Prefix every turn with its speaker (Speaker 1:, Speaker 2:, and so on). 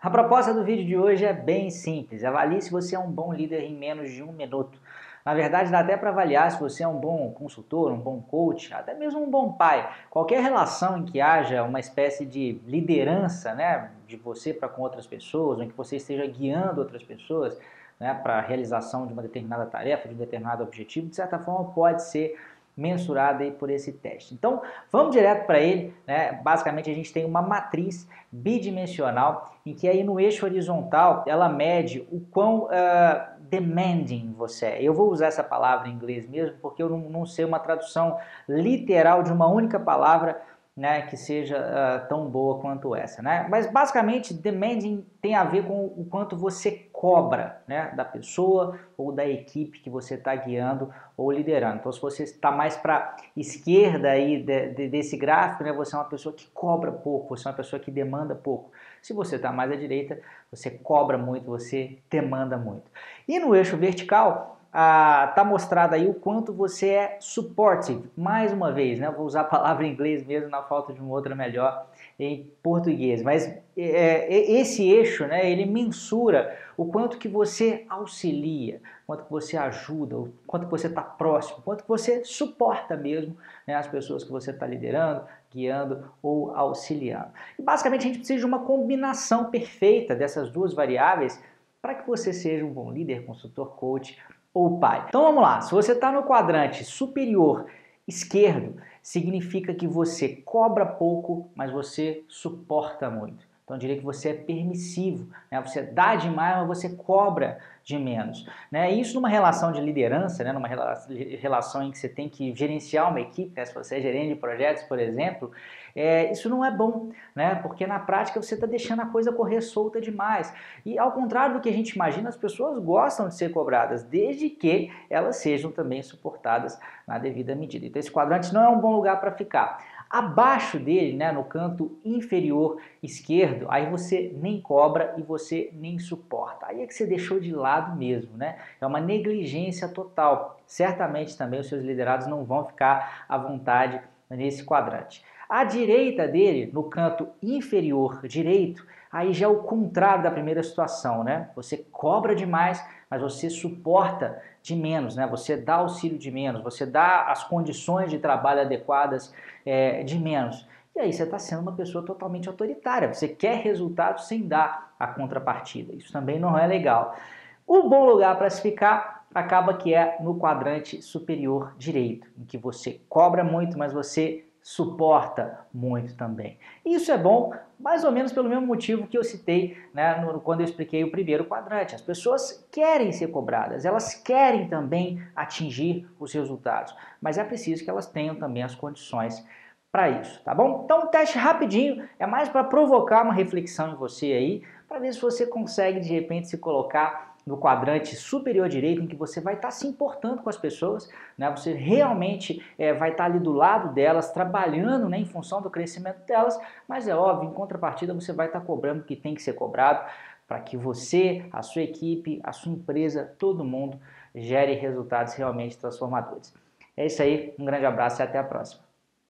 Speaker 1: A proposta do vídeo de hoje é bem simples. Avalie se você é um bom líder em menos de um minuto. Na verdade, dá até para avaliar se você é um bom consultor, um bom coach, até mesmo um bom pai. Qualquer relação em que haja uma espécie de liderança né, de você para com outras pessoas, em que você esteja guiando outras pessoas né, para a realização de uma determinada tarefa, de um determinado objetivo, de certa forma pode ser mensurada aí por esse teste. Então, vamos direto para ele, né? Basicamente a gente tem uma matriz bidimensional em que aí no eixo horizontal ela mede o quão uh, demanding você é. Eu vou usar essa palavra em inglês mesmo porque eu não, não sei uma tradução literal de uma única palavra né, que seja uh, tão boa quanto essa, né? Mas basicamente demanding tem a ver com o quanto você cobra, né, da pessoa ou da equipe que você está guiando ou liderando. Então, se você está mais para esquerda aí de, de, desse gráfico, né, você é uma pessoa que cobra pouco, você é uma pessoa que demanda pouco. Se você está mais à direita, você cobra muito, você demanda muito. E no eixo vertical, ah, tá mostrado aí o quanto você é supportive. Mais uma vez, né? Vou usar a palavra em inglês mesmo na falta de uma outra melhor em português. Mas é, esse eixo, né? Ele mensura o quanto que você auxilia, quanto que você ajuda, o quanto que você está próximo, quanto que você suporta mesmo né, as pessoas que você está liderando, guiando ou auxiliando. E basicamente a gente precisa de uma combinação perfeita dessas duas variáveis para que você seja um bom líder, consultor, coach ou pai. Então vamos lá, se você está no quadrante superior esquerdo, significa que você cobra pouco, mas você suporta muito. Então diria que você é permissivo, né? você dá demais, mas você cobra de menos. Né? Isso numa relação de liderança, né? numa relação em que você tem que gerenciar uma equipe, né? se você é gerente de projetos, por exemplo, é, isso não é bom, né? porque na prática você está deixando a coisa correr solta demais. E ao contrário do que a gente imagina, as pessoas gostam de ser cobradas, desde que elas sejam também suportadas na devida medida. Então esse quadrante não é um bom lugar para ficar. Abaixo dele, né, no canto inferior esquerdo, aí você nem cobra e você nem suporta. Aí é que você deixou de lado mesmo, né? É uma negligência total. Certamente também os seus liderados não vão ficar à vontade nesse quadrante. À direita dele, no canto inferior direito, aí já é o contrário da primeira situação, né? Você cobra demais, mas você suporta de menos, né? Você dá auxílio de menos, você dá as condições de trabalho adequadas é, de menos. E aí você está sendo uma pessoa totalmente autoritária. Você quer resultados sem dar a contrapartida. Isso também não é legal. O bom lugar para se ficar acaba que é no quadrante superior direito, em que você cobra muito, mas você suporta muito também. Isso é bom, mais ou menos pelo mesmo motivo que eu citei né, no, quando eu expliquei o primeiro quadrante. As pessoas querem ser cobradas, elas querem também atingir os resultados, mas é preciso que elas tenham também as condições para isso, tá bom? Então, um teste rapidinho é mais para provocar uma reflexão em você aí, para ver se você consegue de repente se colocar no quadrante superior direito, em que você vai estar tá se importando com as pessoas, né? você realmente é, vai estar tá ali do lado delas, trabalhando né, em função do crescimento delas, mas é óbvio, em contrapartida, você vai estar tá cobrando o que tem que ser cobrado para que você, a sua equipe, a sua empresa, todo mundo gere resultados realmente transformadores. É isso aí, um grande abraço e até a próxima.